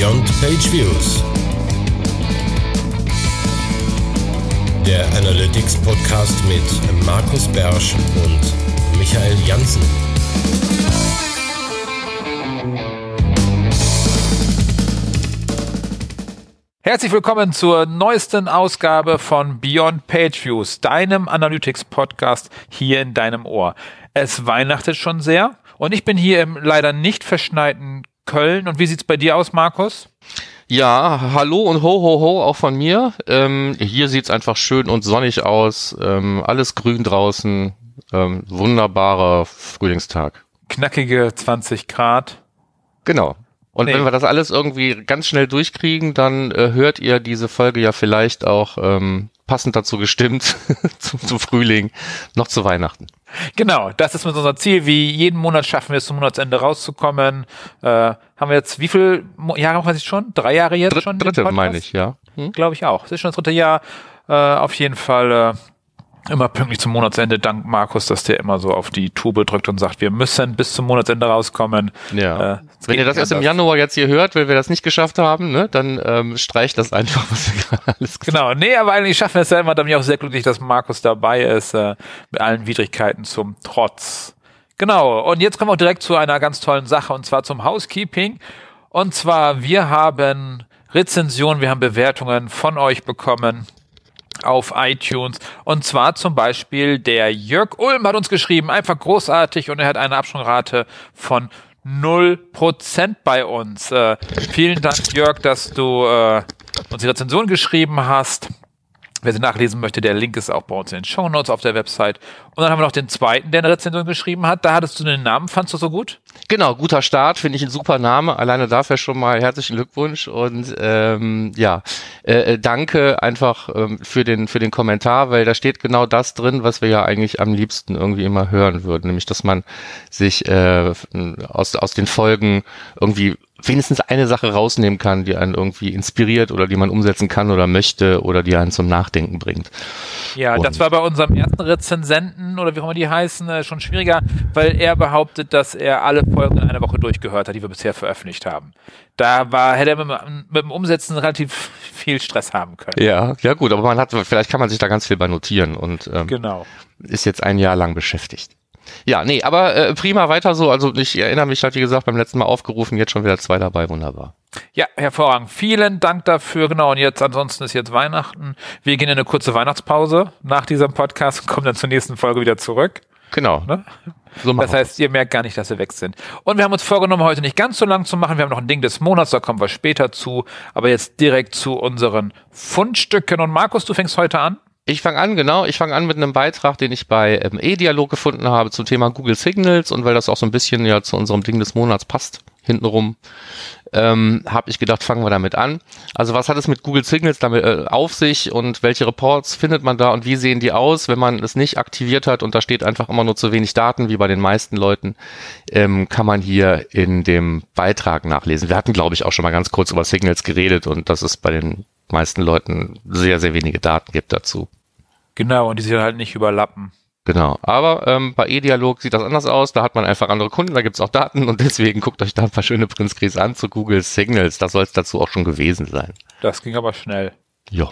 Beyond Page Views. Der Analytics Podcast mit Markus Bersch und Michael Janssen. Herzlich willkommen zur neuesten Ausgabe von Beyond Page Views, deinem Analytics Podcast hier in deinem Ohr. Es weihnachtet schon sehr und ich bin hier im leider nicht verschneiten Köln. Und wie sieht's bei dir aus, Markus? Ja, hallo und ho ho ho auch von mir. Ähm, hier sieht's einfach schön und sonnig aus. Ähm, alles grün draußen. Ähm, wunderbarer Frühlingstag. Knackige 20 Grad. Genau. Und nee. wenn wir das alles irgendwie ganz schnell durchkriegen, dann äh, hört ihr diese Folge ja vielleicht auch ähm, passend dazu gestimmt zum, zum Frühling, noch zu Weihnachten. Genau, das ist unser Ziel. Wie jeden Monat schaffen wir es zum Monatsende rauszukommen. Äh, haben wir jetzt, wie viele Jahre machen wir jetzt schon? Drei Jahre jetzt Dritt, schon? Dritte meine ich, ja. Hm? Glaube ich auch. Es ist schon das dritte Jahr. Äh, auf jeden Fall äh, immer pünktlich zum Monatsende, dank Markus, dass der immer so auf die Tube drückt und sagt, wir müssen bis zum Monatsende rauskommen. Ja. Äh, Wenn ihr das erst im Januar jetzt hier hört, wenn wir das nicht geschafft haben, ne, dann ähm, streicht das einfach, was wir gerade alles gesagt Genau, nee, aber eigentlich schaffen wir es ja immer, da bin ich auch sehr glücklich, dass Markus dabei ist, äh, mit allen Widrigkeiten zum Trotz. Genau, und jetzt kommen wir auch direkt zu einer ganz tollen Sache, und zwar zum Housekeeping. Und zwar, wir haben Rezensionen, wir haben Bewertungen von euch bekommen auf iTunes. Und zwar zum Beispiel der Jörg Ulm hat uns geschrieben, einfach großartig und er hat eine Absprungrate von 0% bei uns. Äh, vielen Dank, Jörg, dass du äh, uns die Rezension geschrieben hast. Wer sie nachlesen möchte, der Link ist auch bei uns in den Show Notes auf der Website. Und dann haben wir noch den zweiten, der eine Rezension geschrieben hat. Da hattest du den Namen, fandst du so gut? Genau, guter Start, finde ich ein super Name. Alleine dafür schon mal herzlichen Glückwunsch und ähm, ja, äh, äh, danke einfach ähm, für den für den Kommentar, weil da steht genau das drin, was wir ja eigentlich am liebsten irgendwie immer hören würden, nämlich dass man sich äh, aus aus den Folgen irgendwie wenigstens eine Sache rausnehmen kann, die einen irgendwie inspiriert oder die man umsetzen kann oder möchte oder die einen zum Nachdenken bringt. Ja, und das war bei unserem ersten Rezensenten oder wie auch immer die heißen, äh, schon schwieriger, weil er behauptet, dass er alle Folgen in einer Woche durchgehört hat, die wir bisher veröffentlicht haben. Da war, hätte er mit, mit dem Umsetzen relativ viel Stress haben können. Ja, ja gut, aber man hat, vielleicht kann man sich da ganz viel bei notieren und ähm, genau. ist jetzt ein Jahr lang beschäftigt. Ja, nee, aber äh, prima weiter so. Also ich erinnere mich, halt wie gesagt, beim letzten Mal aufgerufen, jetzt schon wieder zwei dabei, wunderbar. Ja, hervorragend. Vielen Dank dafür. Genau, und jetzt ansonsten ist jetzt Weihnachten. Wir gehen in eine kurze Weihnachtspause nach diesem Podcast und kommen dann zur nächsten Folge wieder zurück. Genau. Ne? So das heißt, ihr merkt gar nicht, dass wir weg sind. Und wir haben uns vorgenommen, heute nicht ganz so lang zu machen. Wir haben noch ein Ding des Monats, da kommen wir später zu. Aber jetzt direkt zu unseren Fundstücken. Und Markus, du fängst heute an? Ich fange an, genau. Ich fange an mit einem Beitrag, den ich bei ähm, E-Dialog gefunden habe zum Thema Google Signals und weil das auch so ein bisschen ja zu unserem Ding des Monats passt, hintenrum, ähm, habe ich gedacht, fangen wir damit an. Also was hat es mit Google Signals damit äh, auf sich und welche Reports findet man da und wie sehen die aus, wenn man es nicht aktiviert hat und da steht einfach immer nur zu wenig Daten, wie bei den meisten Leuten, ähm, kann man hier in dem Beitrag nachlesen. Wir hatten, glaube ich, auch schon mal ganz kurz über Signals geredet und das ist bei den meisten Leuten sehr, sehr wenige Daten gibt dazu. Genau, und die sich halt nicht überlappen. Genau, aber ähm, bei E-Dialog sieht das anders aus. Da hat man einfach andere Kunden, da gibt's auch Daten und deswegen guckt euch da ein paar schöne Printscreens an zu Google Signals. Das soll es dazu auch schon gewesen sein. Das ging aber schnell. Ja.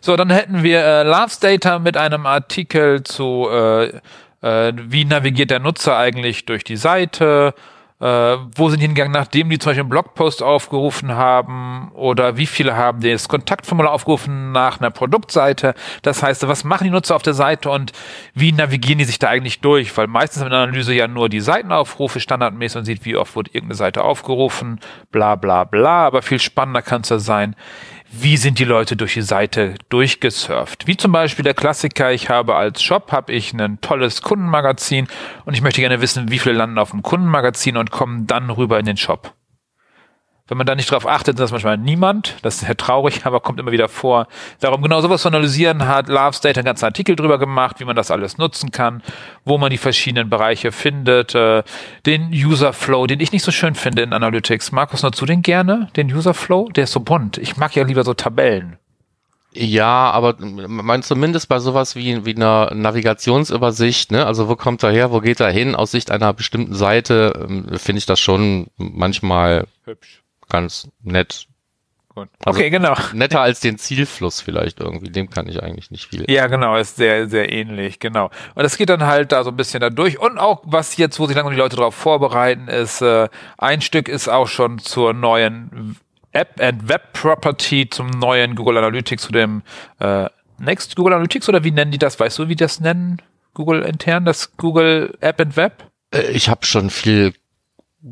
So, dann hätten wir äh, Loves Data mit einem Artikel zu, äh, äh, wie navigiert der Nutzer eigentlich durch die Seite, äh, wo sind die hingegangen, nachdem die zum Beispiel einen Blogpost aufgerufen haben oder wie viele haben das Kontaktformular aufgerufen nach einer Produktseite. Das heißt, was machen die Nutzer auf der Seite und wie navigieren die sich da eigentlich durch? Weil meistens in der Analyse ja nur die Seitenaufrufe standardmäßig und sieht, wie oft wurde irgendeine Seite aufgerufen, bla bla bla. Aber viel spannender kann es ja sein, wie sind die Leute durch die Seite durchgesurft. Wie zum Beispiel der Klassiker, ich habe als Shop, habe ich ein tolles Kundenmagazin und ich möchte gerne wissen, wie viele landen auf dem Kundenmagazin und kommen dann rüber in den Shop. Wenn man da nicht drauf achtet, ist das manchmal niemand. Das ist sehr traurig, aber kommt immer wieder vor. Darum genau sowas zu analysieren hat Love State einen ganzen Artikel drüber gemacht, wie man das alles nutzen kann, wo man die verschiedenen Bereiche findet, äh, den User Flow, den ich nicht so schön finde in Analytics. Markus, nutzt du den gerne, den User Flow? Der ist so bunt. Ich mag ja lieber so Tabellen. Ja, aber man zumindest bei sowas wie, wie einer Navigationsübersicht, ne? Also wo kommt er her, wo geht er hin? Aus Sicht einer bestimmten Seite ähm, finde ich das schon manchmal hübsch ganz nett. Gut. Also- Okay, genau. Netter als den Zielfluss vielleicht irgendwie. Dem kann ich eigentlich nicht viel. Ja, genau, ist sehr, sehr ähnlich, genau. Und es geht dann halt da so ein bisschen da durch. Und auch, was jetzt, wo sich langsam die Leute darauf vorbereiten, ist, äh, ein Stück ist auch schon zur neuen App and Web Property, zum neuen Google Analytics, zu dem äh, Next Google Analytics oder wie nennen die das? Weißt du, wie die das nennen? Google intern, das Google App and Web? Äh, Ich habe schon viel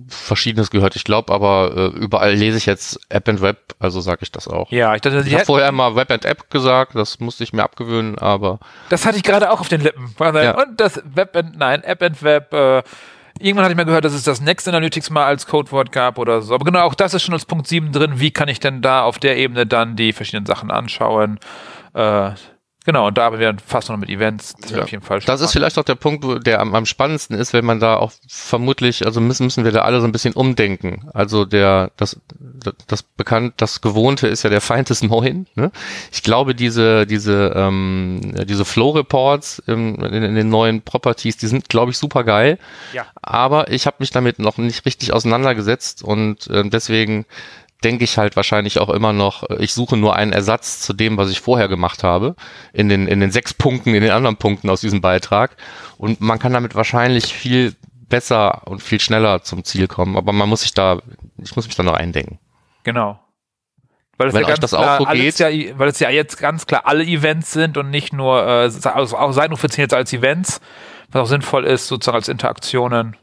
Verschiedenes gehört. Ich glaube aber, äh, überall lese ich jetzt App and Web, also sage ich das auch. Ja, ich dachte, Ich habe vorher immer Web and App gesagt, das musste ich mir abgewöhnen, aber Das hatte ich gerade auch auf den Lippen. Ja. Und das Web and, nein, App and Web, äh, irgendwann hatte ich mal gehört, dass es das Next Analytics mal als Codewort gab oder so. Aber genau, auch das ist schon als Punkt 7 drin. Wie kann ich denn da auf der Ebene dann die verschiedenen Sachen anschauen? Äh, genau, und da haben wir fast noch mit Events. Das Ja. auf jeden Fall das ist vielleicht auch der Punkt, wo der am, am spannendsten ist, wenn man da auch vermutlich, also müssen, müssen wir da alle so ein bisschen umdenken. Also der, das, das bekannt, das Gewohnte ist ja der Feind des Neuen. Ne? Ich glaube, diese, diese, ähm, diese Flow Reports in, in, in den neuen Properties, die sind, glaube ich, super geil. Ja. Aber ich habe mich damit noch nicht richtig auseinandergesetzt und äh, deswegen denke ich halt wahrscheinlich auch immer noch, äh, ich suche nur einen Ersatz zu dem, was ich vorher gemacht habe, in den, in den sechs Punkten, in den anderen Punkten aus diesem Beitrag. Und man kann damit wahrscheinlich viel besser und viel schneller zum Ziel kommen. Aber man muss sich da, ich muss mich da noch eindenken. Genau. Weil es ja ganz klar so alles. Ja, weil es ja jetzt ganz klar alle Events sind und nicht nur, äh, also auch sein funktioniert jetzt als Events, was auch sinnvoll ist, sozusagen als Interaktionen.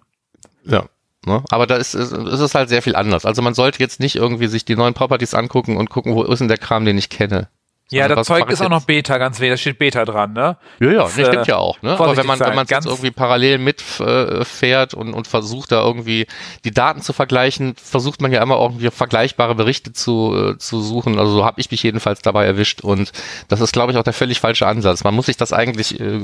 Ja. Ne? Aber da ist, ist, ist es halt sehr viel anders. Also man sollte jetzt nicht irgendwie sich die neuen Properties angucken und gucken, wo ist denn der Kram, den ich kenne. Ja, Sondern das Zeug ist auch noch Beta, ganz wenig. Da steht Beta dran, ne? Ja, ja, Das, nee, stimmt äh, ja auch. Ne? Aber wenn man, sein, wenn man jetzt irgendwie parallel mitfährt und, und versucht da irgendwie die Daten zu vergleichen, versucht man ja immer irgendwie vergleichbare Berichte zu, äh, zu suchen. Also so habe ich mich jedenfalls dabei erwischt und das ist, glaube ich, auch der völlig falsche Ansatz. Man muss sich das eigentlich äh,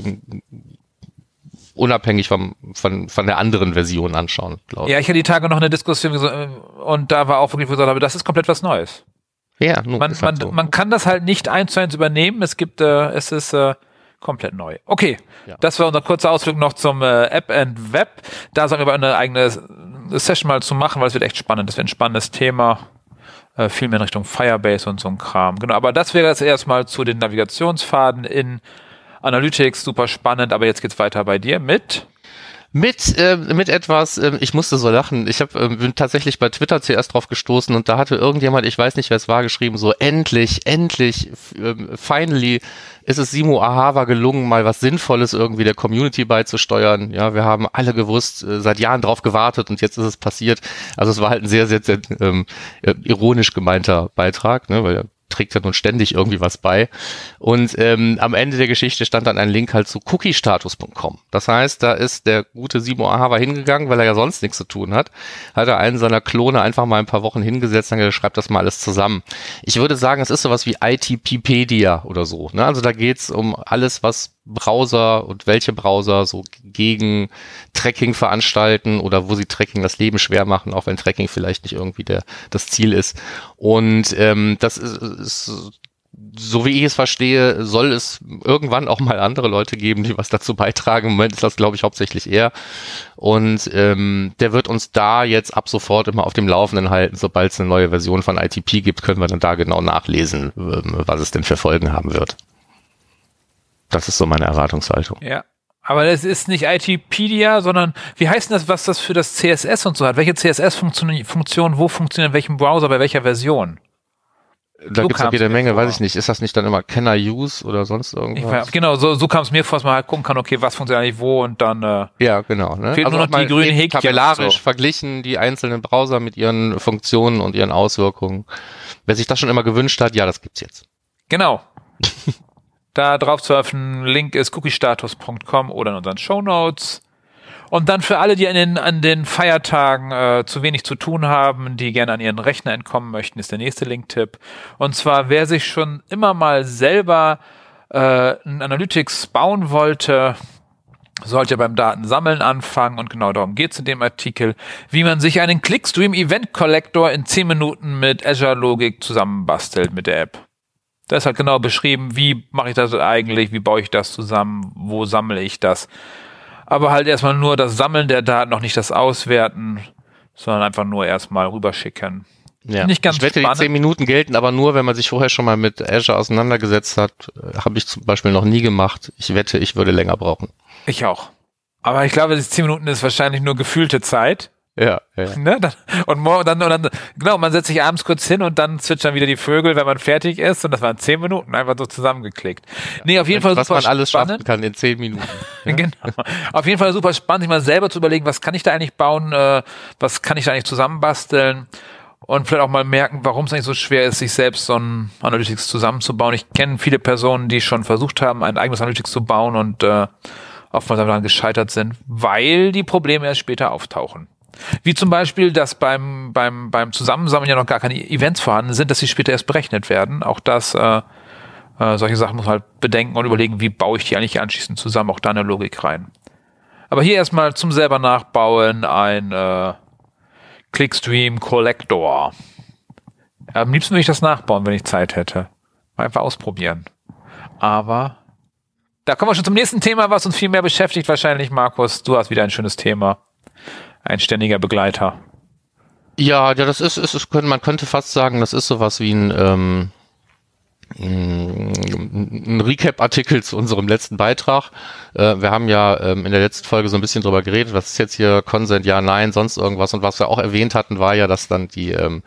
unabhängig vom, von, von der anderen Version anschauen, glaube ich. Ja, ich hatte die Tage noch eine Diskussion äh, und da war auch wirklich, wo ich gesagt habe, das ist komplett was Neues. Ja, nun, Man, halt man, so. man kann das halt nicht eins zu eins übernehmen. Es gibt, äh, es ist äh, komplett neu. Okay, Ja. das war unser kurzer Ausflug noch zum äh, App and Web. Da sagen wir aber eine eigene Session mal zu machen, weil es wird echt spannend. Das wird ein spannendes Thema. Äh, viel mehr in Richtung Firebase und so ein Kram. Genau, aber das wäre jetzt erstmal zu den Navigationsfaden in Analytics. Super spannend, aber jetzt geht's weiter bei dir mit. Mit, äh, mit etwas, äh, ich musste so lachen. Ich hab, äh, bin tatsächlich bei Twitter zuerst drauf gestoßen und da hatte irgendjemand, ich weiß nicht, wer es war, geschrieben, so endlich, endlich, ähm, finally ist es Simo Ahava gelungen, mal was Sinnvolles irgendwie der Community beizusteuern. Ja, wir haben alle gewusst, äh, seit Jahren drauf gewartet und jetzt ist es passiert. Also es war halt ein sehr, sehr, sehr ähm, äh, ironisch gemeinter Beitrag, ne, weil trägt ja nun ständig irgendwie was bei. Und ähm, am Ende der Geschichte stand dann ein Link halt zu cookiestatus.com. Das heißt, da ist der gute Simo Ahava hingegangen, weil er ja sonst nichts zu tun hat, hat er einen seiner Klone einfach mal ein paar Wochen hingesetzt und schreibt das mal alles zusammen. Ich würde sagen, es ist sowas wie ITPpedia oder so. Ne? Also da geht's um alles, was Browser und welche Browser so gegen Tracking veranstalten oder wo sie Tracking das Leben schwer machen, auch wenn Tracking vielleicht nicht irgendwie der, das Ziel ist. Und ähm, das ist, ist so wie ich es verstehe, soll es irgendwann auch mal andere Leute geben, die was dazu beitragen. Im Moment ist das, glaube ich, hauptsächlich er. Und ähm, der wird uns da jetzt ab sofort immer auf dem Laufenden halten. Sobald es eine neue Version von ITP gibt, können wir dann da genau nachlesen, ähm, was es denn für Folgen haben wird. Das ist so meine Erwartungshaltung. Ja. Aber es ist nicht ITpedia, sondern wie heißt denn das, was das für das CSS und so hat? Welche CSS-Funktion, Funktion, wo funktioniert in welchem Browser, bei welcher Version? Da So gibt's ja kam's jede Menge, vor. weiß ich nicht. Ist das nicht dann immer Can I use oder sonst Ich irgendwas? weiß, genau, so, so kam es mir vor, dass man halt gucken kann, okay, was funktioniert eigentlich wo und dann, äh, Ja, genau. Ne? Fehlt nur noch die grünen Häkchen Tabellarisch so. verglichen die einzelnen Browser mit ihren Funktionen und ihren Auswirkungen. Wer sich das schon immer gewünscht hat, ja, das gibt's jetzt. genau. da drauf zu öffnen, Link ist cookiestatus.com oder in unseren Shownotes. Und dann für alle, die an den, an den Feiertagen äh, zu wenig zu tun haben, die gerne an ihren Rechner entkommen möchten, ist der nächste Link-Tipp. Und zwar, wer sich schon immer mal selber äh, ein Analytics bauen wollte, sollte beim Datensammeln anfangen und genau darum geht's in dem Artikel, wie man sich einen Clickstream Event Collector in 10 Minuten mit Azure Logik zusammenbastelt mit der App. Da ist halt genau beschrieben, wie mache ich das eigentlich, wie baue ich das zusammen, wo sammle ich das. Aber halt erstmal nur das Sammeln der Daten, noch nicht das Auswerten, sondern einfach nur erstmal rüberschicken. Ja. Nicht ganz ich wette, spannend. die zehn Minuten gelten aber nur, wenn man sich vorher schon mal mit Azure auseinandergesetzt hat. Habe ich zum Beispiel noch nie gemacht. Ich wette, ich würde länger brauchen. Ich auch. Aber ich glaube, die zehn Minuten ist wahrscheinlich nur gefühlte Zeit. Ja, ja. Ne? Dann, und, morgen, dann, und dann, genau, man setzt sich abends kurz hin und dann zwitschern wieder die Vögel, wenn man fertig ist. Und das waren zehn Minuten, einfach so zusammengeklickt. Nee, auf jeden Fall Was super man alles spannend. schaffen kann in zehn Minuten. Genau. Auf jeden Fall super spannend, sich mal selber zu überlegen, was kann ich da eigentlich bauen, äh, was kann ich da eigentlich zusammenbasteln und vielleicht auch mal merken, warum es eigentlich so schwer ist, sich selbst so ein Analytics zusammenzubauen. Ich kenne viele Personen, die schon versucht haben, ein eigenes Analytics zu bauen und äh, oftmals daran gescheitert sind, weil die Probleme erst später auftauchen. Wie zum Beispiel, dass beim, beim, beim Zusammensammeln ja noch gar keine Events vorhanden sind, dass sie später erst berechnet werden. Auch das, äh, äh, solche Sachen muss man halt bedenken und überlegen, wie baue ich die eigentlich anschließend zusammen, auch da eine Logik rein. Aber hier erstmal zum selber nachbauen ein äh, Clickstream Collector. Am liebsten würde ich das nachbauen, wenn ich Zeit hätte. Mal Einfach ausprobieren. Aber da kommen wir schon zum nächsten Thema, was uns viel mehr beschäftigt wahrscheinlich, Markus. Du hast wieder ein schönes Thema. Ein ständiger Begleiter. Ja, ja, das ist, ist, ist man könnte fast sagen, das ist sowas wie ein, ähm, ein Recap-Artikel zu unserem letzten Beitrag. Äh, wir haben ja ähm, in der letzten Folge so ein bisschen drüber geredet, was ist jetzt hier Consent, ja, nein, sonst irgendwas. Und was wir auch erwähnt hatten, war ja, dass dann die, ähm,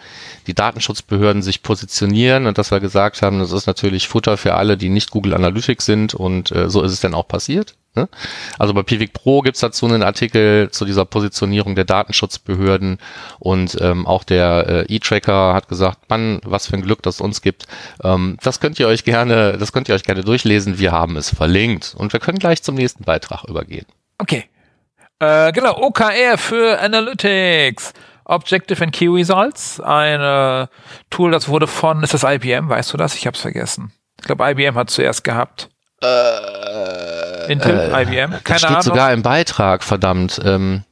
die Datenschutzbehörden sich positionieren und dass wir gesagt haben, das ist natürlich Futter für alle, die nicht Google Analytics sind und äh, so ist es dann auch passiert. Ne? Also bei Pivik Pro gibt's dazu einen Artikel zu dieser Positionierung der Datenschutzbehörden und ähm, auch der äh, E-Tracker hat gesagt, Mann, was für ein Glück, dass es uns gibt. Ähm, das könnt ihr euch gerne, das könnt ihr euch gerne durchlesen. Wir haben es verlinkt und wir können gleich zum nächsten Beitrag übergehen. Okay. Äh, genau, OKR für Analytics. Objective and Key Results. Ein äh, Tool, das wurde von, ist das IBM, weißt du das? Ich hab's vergessen. Ich glaube, IBM hat zuerst gehabt. Intel, IBM, Das keine steht Ahnung. sogar im Beitrag, verdammt. Ähm,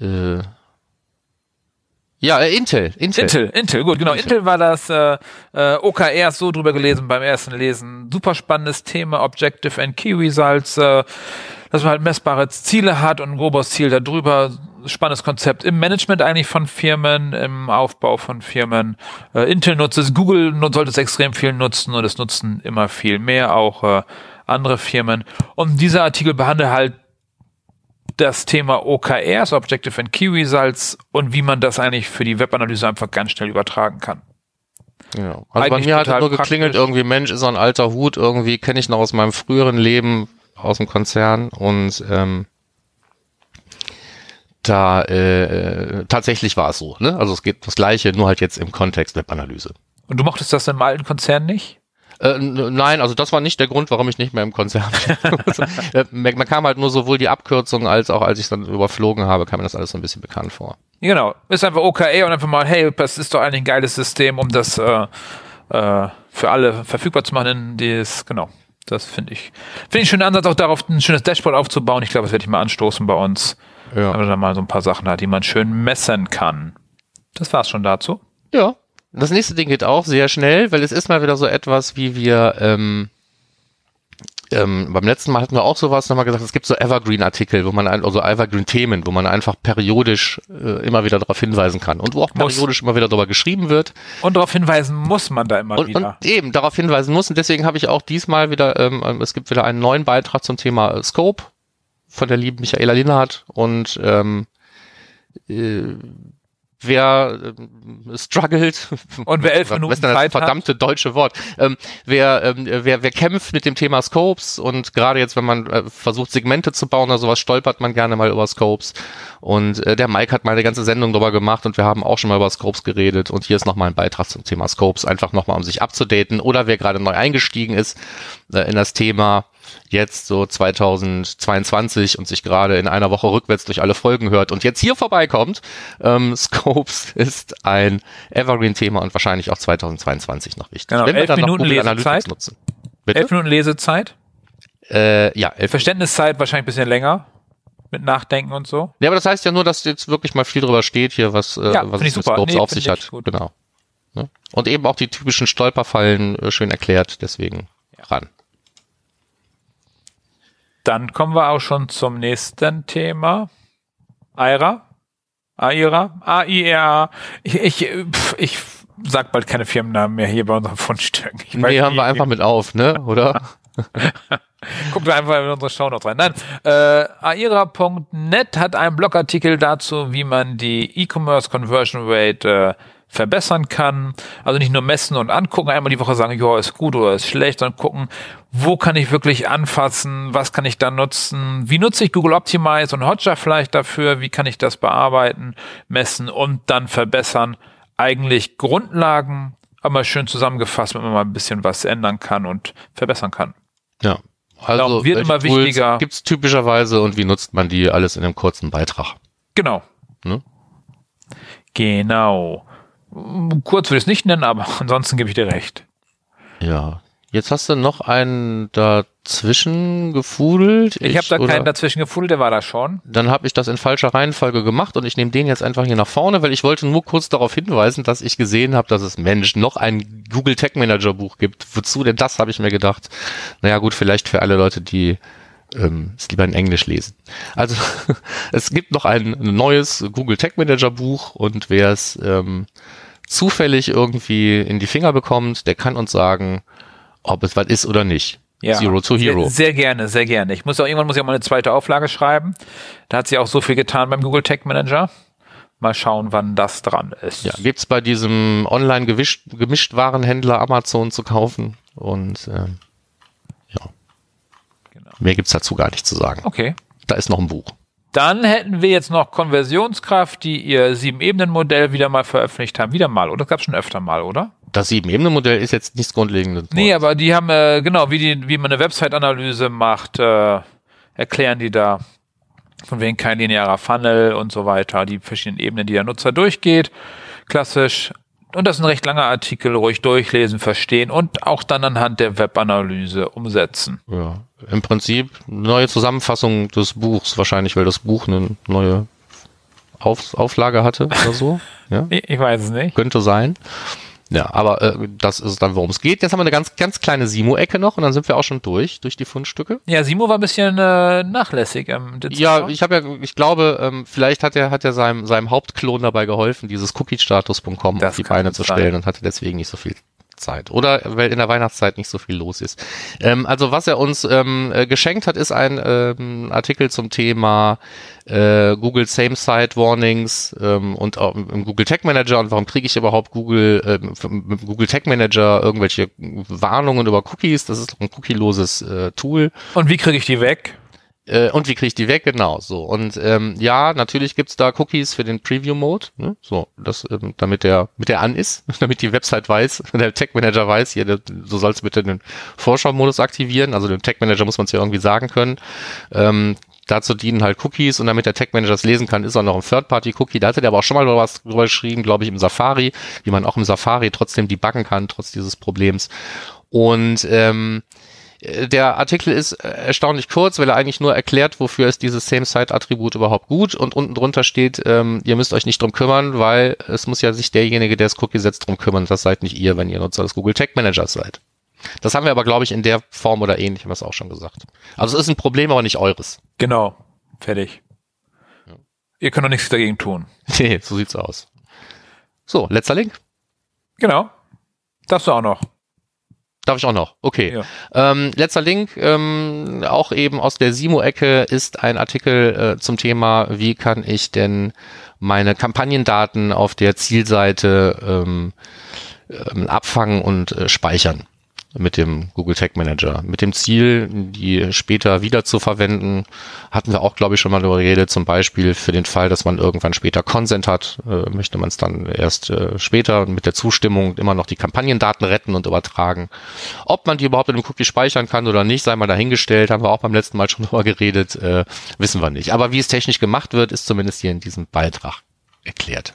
äh, ja, äh, Intel, Intel. Intel, Intel, gut, genau. Intel war das äh, äh, OKR so drüber gelesen beim ersten Lesen. Super spannendes Thema, Objective and Key Results, äh, dass man halt messbare Ziele hat und ein grobes Ziel darüber. Spannendes Konzept im Management eigentlich von Firmen, im Aufbau von Firmen. Äh, Intel nutzt es, Google sollte es extrem viel nutzen und es nutzen immer viel mehr, auch äh, andere Firmen. Und dieser Artikel behandelt halt das Thema OKRs, Objective and Key Results und wie man das eigentlich für die Webanalyse einfach ganz schnell übertragen kann. Ja. Also bei Eigentlich mir hat nur geklingelt, praktisch. irgendwie, Mensch, ist so ein alter Hut, irgendwie kenne ich noch aus meinem früheren Leben aus dem Konzern und ähm, da äh, tatsächlich war es so, ne? Also es geht das gleiche, nur halt jetzt im Kontext Webanalyse. Und du mochtest das im alten Konzern nicht? Äh, nein, also das war nicht der Grund, warum ich nicht mehr im Konzern bin. Äh, man kam halt nur sowohl die Abkürzung als auch als ich dann überflogen habe, kam mir das alles so ein bisschen bekannt vor. Genau. Ist einfach OKR und einfach mal, hey, das ist doch eigentlich ein geiles System, um das äh, äh, für alle verfügbar zu machen. In dieses, genau. Das finde ich. Finde ich einen schönen Ansatz, auch darauf ein schönes Dashboard aufzubauen. Ich glaube, das werde ich mal anstoßen bei uns. Ja. Damit man da mal so ein paar Sachen hat, die man schön messen kann. Das war's schon dazu. Ja. Das nächste Ding geht auch sehr schnell, weil es ist mal wieder so etwas, wie wir ähm, ähm, beim letzten Mal hatten wir auch sowas nochmal gesagt, es gibt so Evergreen-Artikel, wo man ein, also Evergreen-Themen, wo man einfach periodisch äh, immer wieder darauf hinweisen kann und wo auch Muss. periodisch immer wieder darüber geschrieben wird. Und darauf hinweisen muss man da immer und, wieder. und eben darauf hinweisen muss. Und deswegen habe ich auch diesmal wieder, ähm, ähm, es gibt wieder einen neuen Beitrag zum Thema Scope von der lieben Michaela Linnhardt und ähm, äh, wer ähm, struggelt. Und wer elf was Minuten ist denn das Zeit hat. verdammte deutsche Wort? Ähm, wer, ähm, wer wer kämpft mit dem Thema Scopes? Und gerade jetzt wenn man äh, versucht Segmente zu bauen oder sowas stolpert man gerne mal über Scopes. Und äh, der Mike hat mal eine ganze Sendung darüber gemacht und wir haben auch schon mal über Scopes geredet. Und hier ist nochmal ein Beitrag zum Thema Scopes einfach nochmal um sich abzudaten. Oder wer gerade neu eingestiegen ist äh, in das Thema jetzt so 2022 und sich gerade in einer Woche rückwärts durch alle Folgen hört und jetzt hier vorbeikommt. Ähm, Scopes ist ein Evergreen-Thema und wahrscheinlich auch 2022 noch wichtig. Genau, Wenn wir elf dann noch Minuten Google Lesezeit. Analytics nutzen. Bitte? Elf Minuten Lesezeit. Äh, ja, elf. Verständniszeit wahrscheinlich ein bisschen länger. Mit Nachdenken und so. Ja, aber das heißt ja nur, dass jetzt wirklich mal viel drüber steht hier, was, äh, Ja, was es mit. Scopes Nee, auf sich ich hat. gut. Genau. Ne? Und eben auch die typischen Stolperfallen äh, schön erklärt, deswegen ran. Dann kommen wir auch schon zum nächsten Thema. Aira. AIRA? A-I-R-A. Ich, ich, pf, ich sag bald keine Firmennamen mehr hier bei unseren Fundstücken. Ich Nee, haben wir einfach mit auf, ne? Oder? Guckt einfach in unsere Shownotes rein. Nein, äh, aira.net hat einen Blogartikel dazu, wie man die E-Commerce Conversion Rate äh, verbessern kann. Also nicht nur messen und angucken, einmal die Woche sagen, ja, ist gut oder ist schlecht, sondern gucken, wo kann ich wirklich anfassen, was kann ich da nutzen, wie nutze ich Google Optimize und Hotjar vielleicht dafür, wie kann ich das bearbeiten, messen und dann verbessern. Eigentlich Grundlagen, aber schön zusammengefasst, wenn man mal ein bisschen was ändern kann und verbessern kann. Ja. Also Genau, wird immer Tools wichtiger. Gibt's typischerweise und wie nutzt man die alles in einem kurzen Beitrag? Genau. Ne? Genau. Kurz würde ich es nicht nennen, aber ansonsten gebe ich dir recht. Ja. Jetzt hast du noch einen dazwischen gefudelt. Ich, habe da oder- keinen dazwischen gefunden, der war da schon. Dann habe ich das in falscher Reihenfolge gemacht und ich nehme den jetzt einfach hier nach vorne, weil ich wollte nur kurz darauf hinweisen, dass ich gesehen habe, dass es Mensch noch ein Google Tech Manager Buch gibt. Wozu denn das, habe ich mir gedacht. Naja gut, vielleicht für alle Leute, die ähm, es lieber in Englisch lesen. Also es gibt noch ein neues Google Tech Manager Buch und wer es ähm, zufällig irgendwie in die Finger bekommt, der kann uns sagen, ob es was ist oder nicht. Zero to Hero. Sehr, sehr gerne, sehr gerne. Ich muss auch irgendwann muss ich auch mal eine zweite Auflage schreiben. Da hat sie auch so viel getan beim Google Tech Manager. Mal schauen, wann das dran ist. Ja, gibt's bei diesem online gemischt Warenhändler Amazon zu kaufen und ähm, ja, Genau. mehr gibt's dazu gar nicht zu sagen. Okay. Da ist noch ein Buch. Dann hätten wir jetzt noch Konversionskraft, die ihr Sieben-Ebenen-Modell wieder mal veröffentlicht haben. Wieder mal, oder? Das gab schon öfter mal, oder? Das Sieben-Ebene-Modell ist jetzt nichts Grundlegendes. Nee, aber die haben, äh, genau, wie, die, wie man eine Website-Analyse macht, äh, erklären die da. Von wegen kein linearer Funnel und so weiter, die verschiedenen Ebenen, die der Nutzer durchgeht. Klassisch. Und das ist ein recht langer Artikel, ruhig durchlesen, verstehen und auch dann anhand der Webanalyse umsetzen. Ja, im Prinzip eine neue Zusammenfassung des Buchs, wahrscheinlich, weil das Buch eine neue Auf Auflage hatte oder so. Ja, ich weiß es nicht. könnte sein. Ja, aber äh, das ist dann, worum es geht. Jetzt haben wir eine ganz, ganz kleine Simo-Ecke noch und dann sind wir auch schon durch, durch die Fundstücke. Ja, Simo war ein bisschen äh, nachlässig im Dezember. Ja, ich habe ja, ich glaube, ähm, vielleicht hat er hat er seinem seinem Hauptklon dabei geholfen, dieses Cookie-Status.com auf die Beine zu sein. stellen und hatte deswegen nicht so viel Zeit. Oder weil in der Weihnachtszeit nicht so viel los ist. Ähm, also was er uns ähm, äh, geschenkt hat, ist ein ähm, Artikel zum Thema äh, Google Same Site Warnings ähm, und auch im Google Tag Manager und warum kriege ich überhaupt Google ähm, mit Google Tag Manager irgendwelche Warnungen über Cookies? Das ist ein cookieloses äh, Tool. Und wie kriege ich die weg? Äh, und wie kriege ich die weg? Genau, so. Und ähm, ja, natürlich gibt's da Cookies für den Preview-Mode, ne? so, das, ähm, damit der, mit der an ist, damit die Website weiß, der Tag-Manager weiß, hier, der, du sollst bitte den Vorschau-Modus aktivieren, also dem Tag-Manager muss man es ja irgendwie sagen können. Ähm, dazu dienen halt Cookies und damit der Tag-Manager es lesen kann, ist auch noch ein Third-Party-Cookie. Da hatte der aber auch schon mal was drüber geschrieben, glaube ich, im Safari, wie man auch im Safari trotzdem debuggen kann, trotz dieses Problems. Und ähm, der Artikel ist äh, erstaunlich kurz, weil er eigentlich nur erklärt, wofür ist dieses Same-Site-Attribut überhaupt gut und unten drunter steht, ähm, ihr müsst euch nicht drum kümmern, weil es muss ja sich derjenige, der das Cookie setzt, drum kümmern. Das seid nicht ihr, wenn ihr Nutzer des Google Tag Managers seid. Das haben wir aber, glaube ich, in der Form oder ähnlich, haben wir es auch schon gesagt. Also es ist ein Problem, aber nicht eures. Genau. Fertig. Ihr könnt doch nichts dagegen tun. Nee, so sieht's aus. So, letzter Link. Genau. Darfst du auch noch. Darf ich auch noch? Okay. Ja. Ähm, letzter Link, ähm, auch eben aus der Simo-Ecke, ist ein Artikel äh, zum Thema, wie kann ich denn meine Kampagnendaten auf der Zielseite ähm, ähm, abfangen und äh, speichern mit dem Google Tag Manager. Mit dem Ziel, die später wieder zu verwenden, hatten wir auch, glaube ich, schon mal darüber geredet, zum Beispiel für den Fall, dass man irgendwann später Consent hat, äh, möchte man es dann erst äh, später mit der Zustimmung immer noch die Kampagnendaten retten und übertragen. Ob man die überhaupt in dem Cookie speichern kann oder nicht, sei mal dahingestellt, haben wir auch beim letzten Mal schon drüber geredet, äh, wissen wir nicht. Aber wie es technisch gemacht wird, ist zumindest hier in diesem Beitrag erklärt.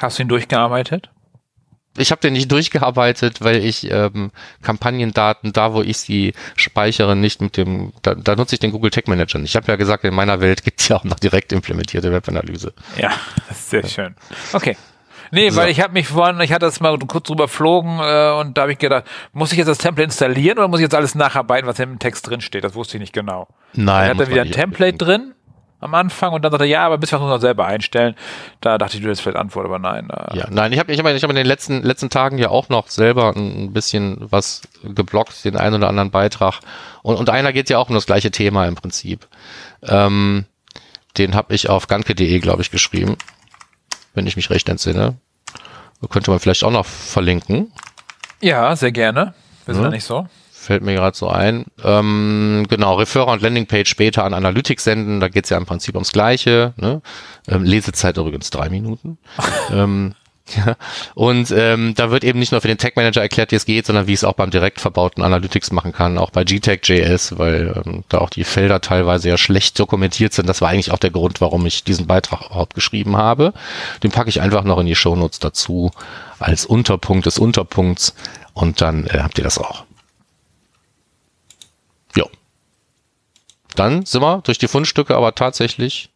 Hast du ihn durchgearbeitet? Ich habe den nicht durchgearbeitet, weil ich ähm, Kampagnendaten, da wo ich sie speichere, nicht mit dem, da, da nutze ich den Google Tag Manager nicht. Ich habe ja gesagt, in meiner Welt gibt's ja auch noch direkt implementierte Webanalyse. Ja, sehr schön. Okay. Nee, So. weil ich habe mich vorhin, ich hatte das mal kurz drüber flogen äh, und da habe ich gedacht, muss ich jetzt das Template installieren oder muss ich jetzt alles nacharbeiten, was im Text drin steht? Das wusste ich nicht genau. Nein. hat muss da wieder ein Template drin am Anfang und dann sagte er, ja, aber bis wir uns noch selber einstellen. Da dachte ich, du hättest vielleicht Antwort, aber nein. Äh. Ja, nein, ich habe ich hab, ich hab in den letzten, letzten Tagen ja auch noch selber ein bisschen was geblockt, den einen oder anderen Beitrag. Und, und einer geht ja auch um das gleiche Thema im Prinzip. Ähm, den habe ich auf ganke.de, glaube ich, geschrieben, wenn ich mich recht entsinne. Könnte man vielleicht auch noch verlinken. Ja, sehr gerne. Wir sind ja nicht so. Fällt mir gerade so ein. Ähm, genau, Referrer und Landingpage später an Analytics senden, da geht's ja im Prinzip ums Gleiche. Ne? Ähm, Lesezeit übrigens drei Minuten. ähm, ja. Und ähm, da wird eben nicht nur für den Tag Manager erklärt, wie es geht, sondern wie es auch beim direkt verbauten Analytics machen kann, auch bei GTAG.js, weil ähm, da auch die Felder teilweise ja schlecht dokumentiert sind. Das war eigentlich auch der Grund, warum ich diesen Beitrag überhaupt geschrieben habe. Den packe ich einfach noch in die Shownotes dazu als Unterpunkt des Unterpunkts und dann äh, habt ihr das auch. Jo. Dann sind wir durch die Fundstücke aber tatsächlich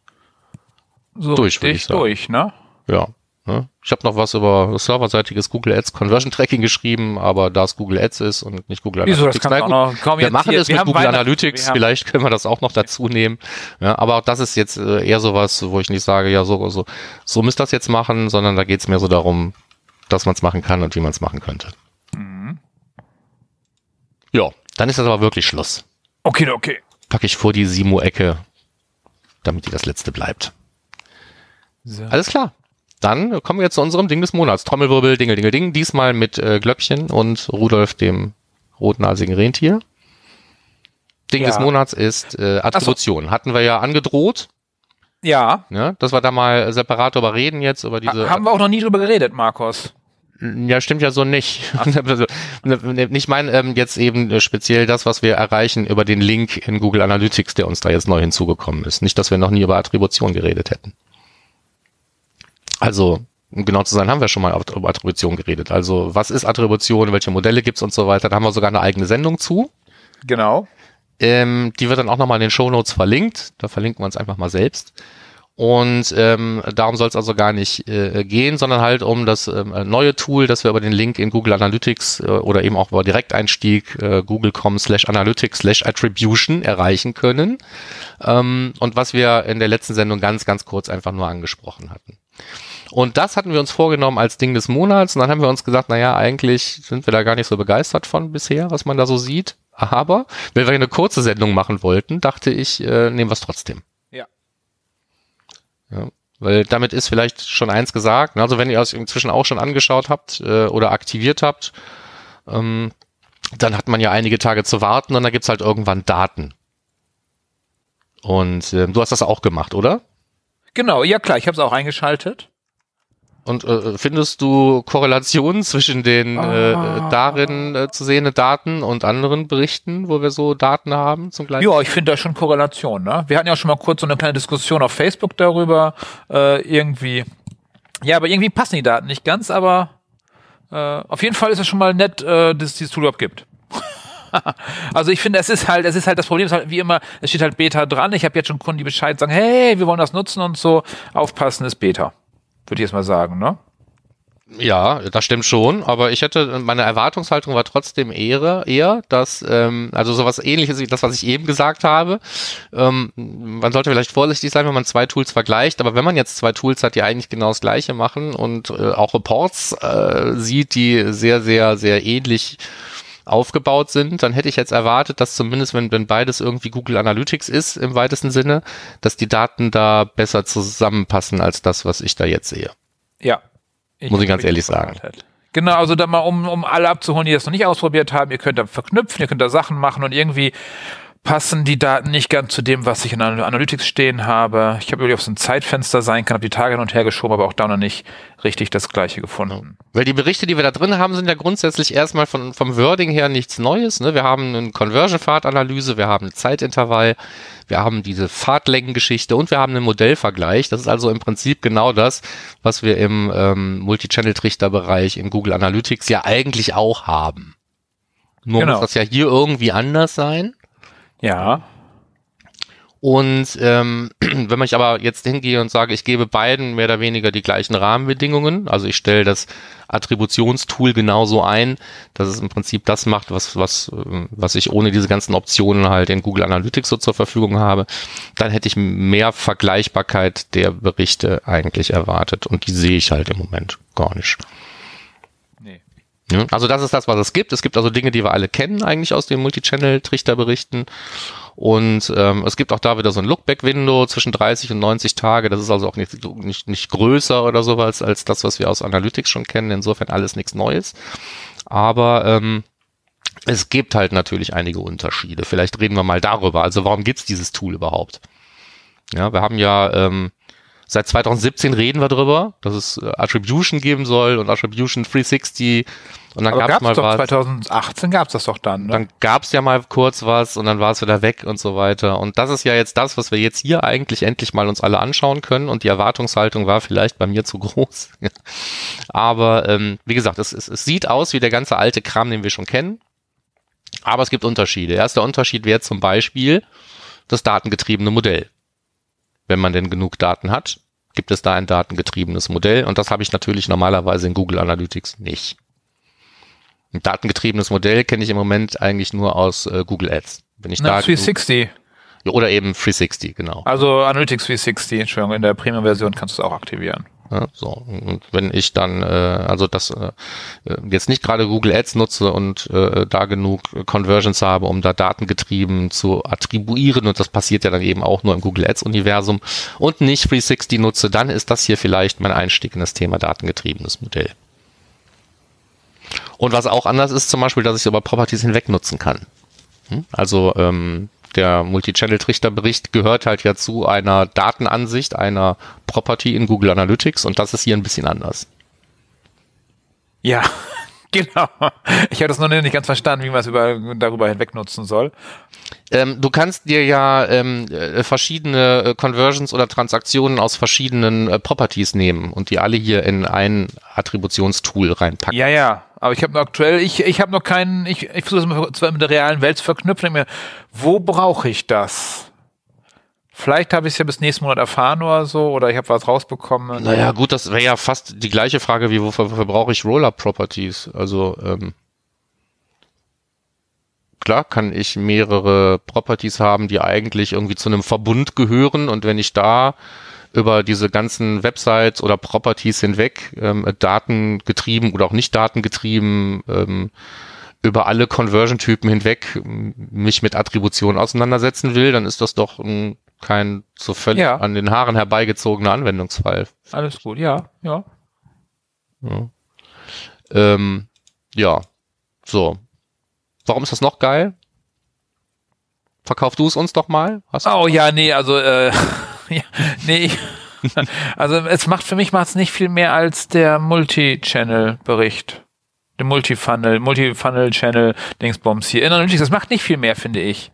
so durch, würde ich sagen. durch, ne? Ja. Ne? Ich habe noch was über serverseitiges Google Ads Conversion Tracking geschrieben, aber da es Google Ads ist und nicht Google Wieso, Analytics. Auch noch, komm, wir machen es mit Google Analytics, vielleicht können wir das auch noch dazu nehmen. Ja, aber auch das ist jetzt äh, eher sowas, wo ich nicht sage, ja, so, so, so müsst das jetzt machen, sondern da geht es mehr so darum, dass man es machen kann und wie man es machen könnte. Mhm. Ja, dann ist das aber wirklich Schluss. Okay, okay. Packe ich vor die Simo-Ecke, damit die das letzte bleibt. So. Alles klar. Dann kommen wir jetzt zu unserem Ding des Monats. Trommelwirbel, Dingel, Dingel, Ding. Diesmal mit äh, Glöckchen und Rudolf, dem rotnasigen Rentier. Ding ja. des Monats ist äh, Attribution. So. Hatten wir ja angedroht. Ja. ja. Dass wir da mal separat drüber reden jetzt, über diese. Ha haben wir auch noch nie drüber geredet, Markus. Ja, stimmt ja so nicht. Also, ne, nicht mein ähm, jetzt eben äh, speziell das, was wir erreichen über den Link in Google Analytics, der uns da jetzt neu hinzugekommen ist. Nicht, dass wir noch nie über Attribution geredet hätten. Also, um genau zu sein, haben wir schon mal über Attribution geredet. Also, was ist Attribution, welche Modelle gibt's und so weiter. Da haben wir sogar eine eigene Sendung zu. Genau. Ähm, die wird dann auch nochmal in den Show Notes verlinkt. Da verlinken wir uns einfach mal selbst. Und ähm, darum soll es also gar nicht äh, gehen, sondern halt um das ähm, neue Tool, das wir über den Link in Google Analytics äh, oder eben auch über Direkteinstieg äh, google.com slash analytics slash attribution erreichen können. Ähm, und was wir in der letzten Sendung ganz, ganz kurz einfach nur angesprochen hatten. Und das hatten wir uns vorgenommen als Ding des Monats. Und dann haben wir uns gesagt, naja, eigentlich sind wir da gar nicht so begeistert von bisher, was man da so sieht. Aber wenn wir eine kurze Sendung machen wollten, dachte ich, äh, nehmen wir es trotzdem. Ja. Weil damit ist vielleicht schon eins gesagt. Also wenn ihr es inzwischen auch schon angeschaut habt äh, oder aktiviert habt, ähm, dann hat man ja einige Tage zu warten und dann gibt's halt irgendwann Daten. Und äh, du hast das auch gemacht, oder? Genau, ja klar, ich habe es auch eingeschaltet. Und äh, findest du Korrelationen zwischen den äh, ah. darin äh, zu sehenden Daten und anderen Berichten, wo wir so Daten haben zum gleichen? Ja, ich finde da schon Korrelation. Ne? Wir hatten ja auch schon mal kurz so eine kleine Diskussion auf Facebook darüber. Äh, irgendwie, ja, aber irgendwie passen die Daten nicht ganz. Aber äh, auf jeden Fall ist es schon mal nett, äh, dass es dieses Tool überhaupt gibt. also ich finde, es ist halt, es ist halt das Problem, ist halt wie immer, es steht halt Beta dran. Ich habe jetzt schon Kunden, die Bescheid sagen, hey, wir wollen das nutzen und so. Aufpassen ist Beta würde ich jetzt mal sagen, ne? Ja, das stimmt schon, aber ich hätte, meine Erwartungshaltung war trotzdem eher, eher, dass, ähm, also sowas ähnliches wie das, was ich eben gesagt habe. Ähm, man sollte vielleicht vorsichtig sein, wenn man zwei Tools vergleicht, aber wenn man jetzt zwei Tools hat, die eigentlich genau das gleiche machen und äh, auch Reports äh, sieht, die sehr, sehr, sehr ähnlich aufgebaut sind, dann hätte ich jetzt erwartet, dass zumindest, wenn, wenn beides irgendwie Google Analytics ist, im weitesten Sinne, dass die Daten da besser zusammenpassen als das, was ich da jetzt sehe. Ja, ich Muss ich ganz ehrlich sagen. Genau, also da mal, um, um alle abzuholen, die das noch nicht ausprobiert haben, ihr könnt da verknüpfen, ihr könnt da Sachen machen und irgendwie passen die Daten nicht ganz zu dem, was ich in Analytics stehen habe. Ich habe irgendwie auf so ein Zeitfenster sein kann, habe die Tage hin und her geschoben, aber auch da noch nicht richtig das gleiche gefunden. Weil die Berichte, die wir da drin haben, sind ja grundsätzlich erstmal von, vom Wording her nichts Neues. Ne? Wir haben eine Conversion-Pfad-Analyse, wir haben ein Zeitintervall, wir haben diese Fahrtlängengeschichte und wir haben einen Modellvergleich. Das ist also im Prinzip genau das, was wir im ähm, Multichannel-Trichter-Bereich in Google Analytics ja eigentlich auch haben. Nur genau. muss das ja hier irgendwie anders sein. Ja. Und ähm, wenn ich aber jetzt hingehe und sage, ich gebe beiden mehr oder weniger die gleichen Rahmenbedingungen, also ich stelle das Attributionstool genauso ein, dass es im Prinzip das macht, was, was, äh, was ich ohne diese ganzen Optionen halt in Google Analytics so zur Verfügung habe, dann hätte ich mehr Vergleichbarkeit der Berichte eigentlich erwartet. Und die sehe ich halt im Moment gar nicht. Ja, also das ist das, was es gibt. Es gibt also Dinge, die wir alle kennen eigentlich aus den Multichannel-Trichterberichten. Und ähm, es gibt auch da wieder so ein Lookback-Window zwischen 30 und 90 Tage. Das ist also auch nicht, nicht, nicht größer oder sowas als das, was wir aus Analytics schon kennen. Insofern alles nichts Neues. Aber ähm, es gibt halt natürlich einige Unterschiede. Vielleicht reden wir mal darüber. Also warum gibt's dieses Tool überhaupt? Ja, wir haben ja ähm, Seit 2017 reden wir drüber, dass es äh, Attribution geben soll und Attribution 360 und dann gab es mal doch, was. 2018 gab es das doch dann. Ne? Dann gab es ja mal kurz was und dann war es wieder weg und so weiter. Und das ist ja jetzt das, was wir jetzt hier eigentlich endlich mal uns alle anschauen können. Und die Erwartungshaltung war vielleicht bei mir zu groß. Aber ähm, wie gesagt, es, es, es sieht aus wie der ganze alte Kram, den wir schon kennen. Aber es gibt Unterschiede. Erster Unterschied wäre zum Beispiel das datengetriebene Modell wenn man denn genug Daten hat, gibt es da ein datengetriebenes Modell und das habe ich natürlich normalerweise in Google Analytics nicht. Ein datengetriebenes Modell kenne ich im Moment eigentlich nur aus äh, Google Ads. Wenn ich Na, da 360. Oder eben 360, genau. Also Analytics 360, Entschuldigung, in der Premium-Version kannst du es auch aktivieren. Ja, so, und wenn ich dann, äh, also das äh, jetzt nicht gerade Google Ads nutze und äh, da genug Conversions habe, um da datengetrieben zu attribuieren, und das passiert ja dann eben auch nur im Google Ads-Universum und nicht 360 nutze, dann ist das hier vielleicht mein Einstieg in das Thema datengetriebenes Modell. Und was auch anders ist, zum Beispiel, dass ich über Properties hinweg nutzen kann. Hm? Also ähm, der Multi-Channel-Trichterbericht gehört halt ja zu einer Datenansicht, einer Property in Google Analytics und das ist hier ein bisschen anders. Ja, genau. Ich habe das noch nicht ganz verstanden, wie man es über, darüber hinweg nutzen soll. Ähm, du kannst dir ja ähm, äh, verschiedene äh, Conversions oder Transaktionen aus verschiedenen äh, Properties nehmen und die alle hier in ein Attributionstool reinpacken. Ja, ja. Aber ich habe noch aktuell, ich, ich habe noch keinen, ich, ich versuche es zwar mit der realen Welt zu verknüpfen, mir, wo brauche ich das? Vielleicht habe ich es ja bis nächsten Monat erfahren oder so, oder ich habe was rausbekommen. Naja, gut, das wäre ja fast die gleiche Frage wie, wofür, wofür brauche ich Roll-Up-Properties? Also, ähm, klar kann ich mehrere Properties haben, die eigentlich irgendwie zu einem Verbund gehören und wenn ich da über diese ganzen Websites oder Properties hinweg, ähm, datengetrieben oder auch nicht datengetrieben, ähm, über alle Conversion-Typen hinweg mich mit Attribution auseinandersetzen will, dann ist das doch ein, kein so völlig ja. an den Haaren herbeigezogener Anwendungsfall. Alles gut, ja, ja. Ja. Ähm, ja. So. Warum ist das noch geil? Verkauf du es uns doch mal? Hast oh ja, nee, also äh, ja, nee. Also es macht für mich macht es nicht viel mehr als der Multi-Channel-Bericht. Der Multi-Funnel, Multi-Funnel-Channel Dingsbombs hier. In Analytics, das macht nicht viel mehr, finde ich.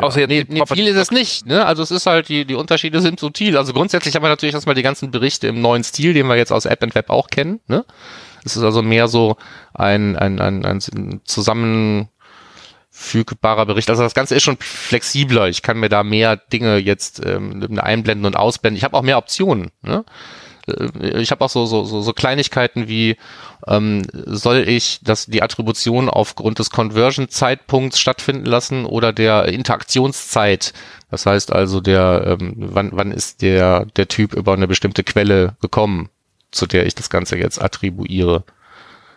Ja. Außer jetzt nee, nee, viel ist es nicht, ne? Also es ist halt, die, die Unterschiede sind subtil. Also grundsätzlich haben wir natürlich erstmal die ganzen Berichte im neuen Stil, den wir jetzt aus App and Web auch kennen, ne? Es ist also mehr so ein, ein, ein, ein zusammen fügbarer Bericht. Also das Ganze ist schon flexibler. Ich kann mir da mehr Dinge jetzt ähm, einblenden und ausblenden. Ich habe auch mehr Optionen. Ne? Äh, ich habe auch so, so, so, so Kleinigkeiten wie, ähm, soll ich das, die Attribution aufgrund des Conversion-Zeitpunkts stattfinden lassen oder der Interaktionszeit? Das heißt also, der, ähm, wann, wann ist der, der Typ über eine bestimmte Quelle gekommen, zu der ich das Ganze jetzt attribuiere?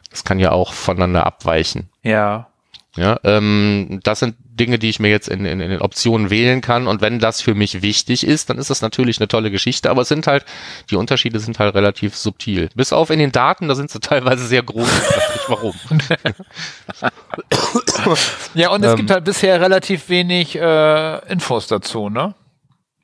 Das kann ja auch voneinander abweichen. Ja. Ja, ähm, das sind Dinge, die ich mir jetzt in, in, in den Optionen wählen kann. Und wenn das für mich wichtig ist, dann ist das natürlich eine tolle Geschichte. Aber es sind halt, die Unterschiede sind halt relativ subtil. Bis auf in den Daten, da sind sie teilweise sehr groß. Ich warum. ja, und es ähm, gibt halt bisher relativ wenig äh, Infos dazu, ne?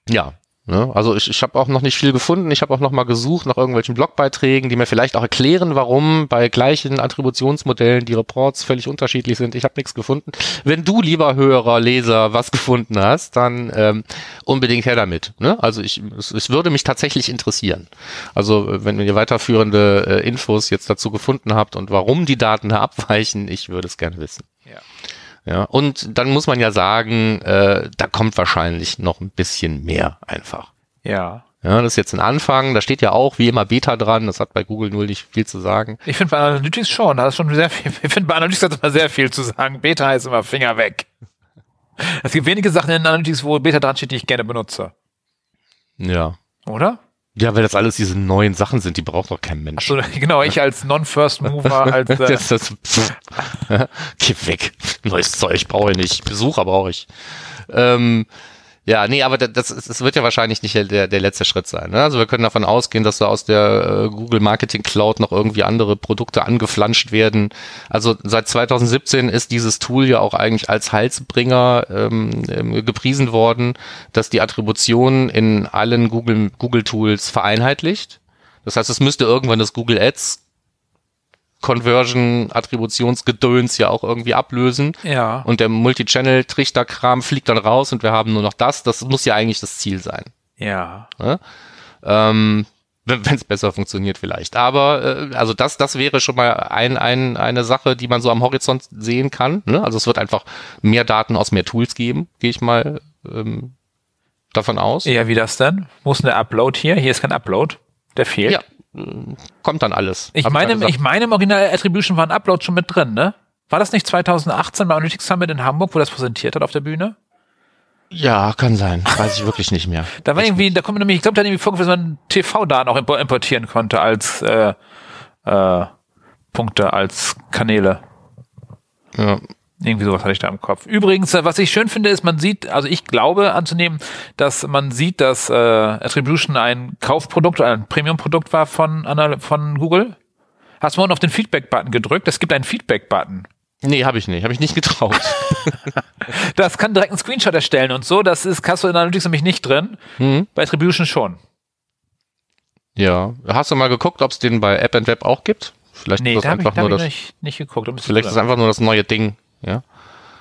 Ja, Ne? Also ich, ich habe auch noch nicht viel gefunden. Ich habe auch noch mal gesucht nach irgendwelchen Blogbeiträgen, die mir vielleicht auch erklären, warum bei gleichen Attributionsmodellen die Reports völlig unterschiedlich sind. Ich habe nichts gefunden. Wenn du, lieber Hörer, Leser, was gefunden hast, dann ähm, unbedingt her damit. Ne? Also ich, es, es würde mich tatsächlich interessieren. Also wenn ihr weiterführende äh, Infos jetzt dazu gefunden habt und warum die Daten da abweichen, ich würde es gerne wissen. Ja. Ja, und dann muss man ja sagen, äh, da kommt wahrscheinlich noch ein bisschen mehr einfach. Ja. Ja, das ist jetzt ein Anfang. Da steht ja auch wie immer Beta dran. Das hat bei Google null nicht viel zu sagen. Ich finde bei Analytics schon, da ist schon sehr viel. Ich finde bei Analytics hat immer sehr viel zu sagen. Beta heißt immer Finger weg. Es gibt wenige Sachen in Analytics, wo Beta dran steht, die ich gerne benutze. Ja. Oder? Ja, weil das alles diese neuen Sachen sind, die braucht doch kein Mensch. So, genau, ich als Non-First Mover, als äh, das, das, pff, geh weg. Neues Zeug brauche ich nicht. Besucher brauche ich. Ähm, ja, nee, aber das, das wird ja wahrscheinlich nicht der, der letzte Schritt sein. Ne? Also wir können davon ausgehen, dass da aus der äh, Google Marketing Cloud noch irgendwie andere Produkte angeflanscht werden. Also seit 2017 ist dieses Tool ja auch eigentlich als Halsbringer ähm, ähm, gepriesen worden, dass die Attribution in allen Google, Google Tools vereinheitlicht. Das heißt, es müsste irgendwann das Google Ads Conversion, Attributionsgedöns ja auch irgendwie ablösen. ja. Und der Multichannel-Trichterkram fliegt dann raus und wir haben nur noch das. Das muss ja eigentlich das Ziel sein. Ja. Ne? Ähm, wenn es besser funktioniert vielleicht. Aber äh, also das, das wäre schon mal ein, ein, eine Sache, die man so am Horizont sehen kann. Ne? Also es wird einfach mehr Daten aus mehr Tools geben, gehe ich mal ähm, davon aus. Ja, wie das denn? Wo ist denn der Upload hier? Hier ist kein Upload. Der fehlt. Ja, kommt dann alles. Ich meine, ich meine, im Original Attribution war ein Upload schon mit drin, ne? War das nicht 2018 bei Analytics Summit in Hamburg, wo das präsentiert hat auf der Bühne? ja, kann sein. Weiß ich wirklich nicht mehr. Da war irgendwie, da kommt nämlich, ich glaube, da hat irgendwie vorgeführt, dass man TV-Daten auch impo- importieren konnte als äh, äh, Punkte, als Kanäle. Ja. Irgendwie sowas hatte ich da im Kopf. Übrigens, äh, was ich schön finde, ist, man sieht, also ich glaube anzunehmen, dass man sieht, dass äh, Attribution ein Kaufprodukt oder ein Premium-Produkt war von, von Google. Hast du mal auf den Feedback-Button gedrückt? Es gibt einen Feedback-Button. Nee, habe ich nicht. Habe ich nicht getraut. Das kann direkt einen Screenshot erstellen und so. Das ist Custom Analytics nämlich nicht drin. Hm? Bei Attribution schon. Ja. Hast du mal geguckt, ob es den bei App and Web auch gibt? Vielleicht Nee, ist da das ich, einfach hab nur ich das. nicht, nicht geguckt. Vielleicht ist einfach nur das neue Ding. Ja.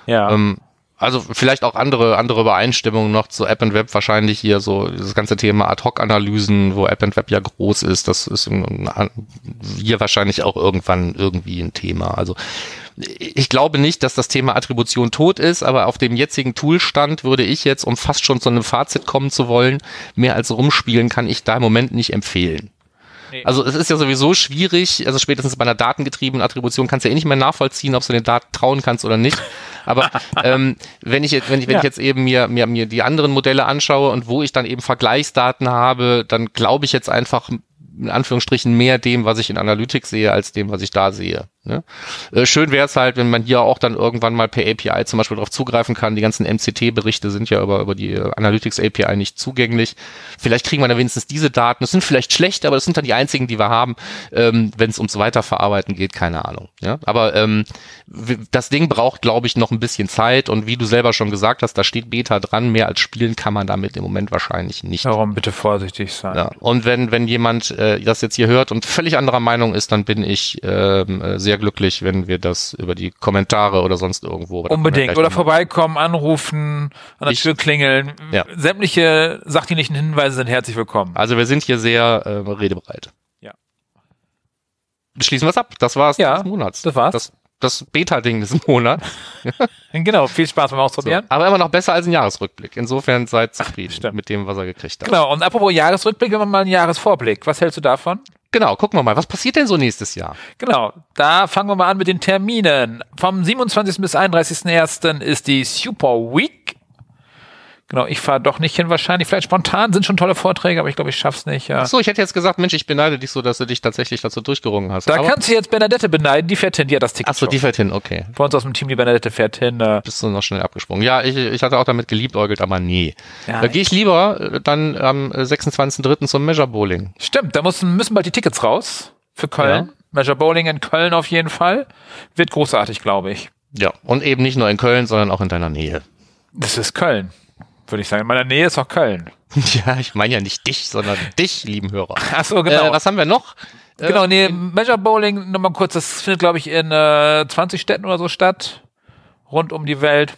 ja. Ähm, also vielleicht auch andere andere Übereinstimmungen noch zu App and Web wahrscheinlich hier so das ganze Thema Ad-Hoc-Analysen, wo App and Web ja groß ist, das ist hier wahrscheinlich auch irgendwann irgendwie ein Thema. Also ich glaube nicht, dass das Thema Attribution tot ist, aber auf dem jetzigen Toolstand würde ich jetzt, um fast schon zu einem Fazit kommen zu wollen, mehr als rumspielen kann ich da im Moment nicht empfehlen. Nee. Also es ist ja sowieso schwierig, also spätestens bei einer datengetriebenen Attribution kannst du ja eh nicht mehr nachvollziehen, ob du den Daten trauen kannst oder nicht. Aber ähm, wenn ich jetzt, wenn ich, wenn Ja. ich jetzt eben mir, mir, mir die anderen Modelle anschaue und wo ich dann eben Vergleichsdaten habe, dann glaube ich jetzt einfach in Anführungsstrichen mehr dem, was ich in Analytics sehe, als dem, was ich da sehe. Ne? Äh, schön wäre es halt, wenn man hier auch dann irgendwann mal per API zum Beispiel darauf zugreifen kann. Die ganzen MCT-Berichte sind ja über, über die äh, Analytics API nicht zugänglich. Vielleicht kriegen wir dann wenigstens diese Daten. Das sind vielleicht schlecht, aber das sind dann die einzigen, die wir haben, ähm, wenn es ums Weiterverarbeiten geht, keine Ahnung. Ja? Aber ähm, das Ding braucht, glaube ich, noch ein bisschen Zeit und wie du selber schon gesagt hast, da steht Beta dran, mehr als spielen kann man damit im Moment wahrscheinlich nicht. Darum bitte vorsichtig sein. Ja, und wenn, wenn jemand äh, das jetzt hier hört und völlig anderer Meinung ist, dann bin ich ähm, äh, sehr glücklich, wenn wir das über die Kommentare oder sonst irgendwo. Unbedingt. Oder vorbeikommen, anrufen, an der Ich- Tür klingeln. Ja. Sämtliche sachdienlichen Hinweise sind herzlich willkommen. Also wir sind hier sehr äh, redebereit. Ja. Schließen wir es ab. Das war's Ja, des Monats. das war's. Das, das Beta-Ding des Monats. Genau, viel Spaß beim So. Ausprobieren. Aber immer noch besser als ein Jahresrückblick. Insofern seid zufrieden stimmt. mit dem, was er gekriegt hat. Genau, und apropos Jahresrückblick, wenn wir mal einen Jahresvorblick. Was hältst du davon? Genau, gucken wir mal. Was passiert denn so nächstes Jahr? Genau, da fangen wir mal an mit den Terminen. Vom 27. bis 31.01. ist die Super Week. Genau, ich fahre doch nicht hin wahrscheinlich. Vielleicht spontan sind schon tolle Vorträge, aber ich glaube, ich schaff's nicht. Ja. Ach so, ich hätte jetzt gesagt, Mensch, ich beneide dich so, dass du dich tatsächlich dazu durchgerungen hast. Da Aber- kannst du jetzt Bernadette beneiden, die fährt hin, die hat das Ticket Ach so, schon. die fährt hin, okay. Bei uns aus dem Team, die Bernadette fährt hin. Äh, bist du noch schnell abgesprungen. Ja, ich, ich hatte auch damit geliebäugelt, aber nee. Ja, da gehe ich lieber äh, dann am äh, 26.03. zum Measure Bowling. Stimmt, da müssen, müssen bald die Tickets raus für Köln. Ja. Measure Bowling in Köln auf jeden Fall. Wird großartig, glaube ich. Ja, und eben nicht nur in Köln, sondern auch in deiner Nähe. Das ist Köln, würde ich sagen. In meiner Nähe ist auch Köln. Ja, ich meine ja nicht dich, sondern dich, lieben Hörer. Ach so, genau. Äh, was haben wir noch? Äh, genau, nee, Measure Bowling, nochmal kurz, das findet, glaube ich, in äh, 20 Städten oder so statt. Rund um die Welt.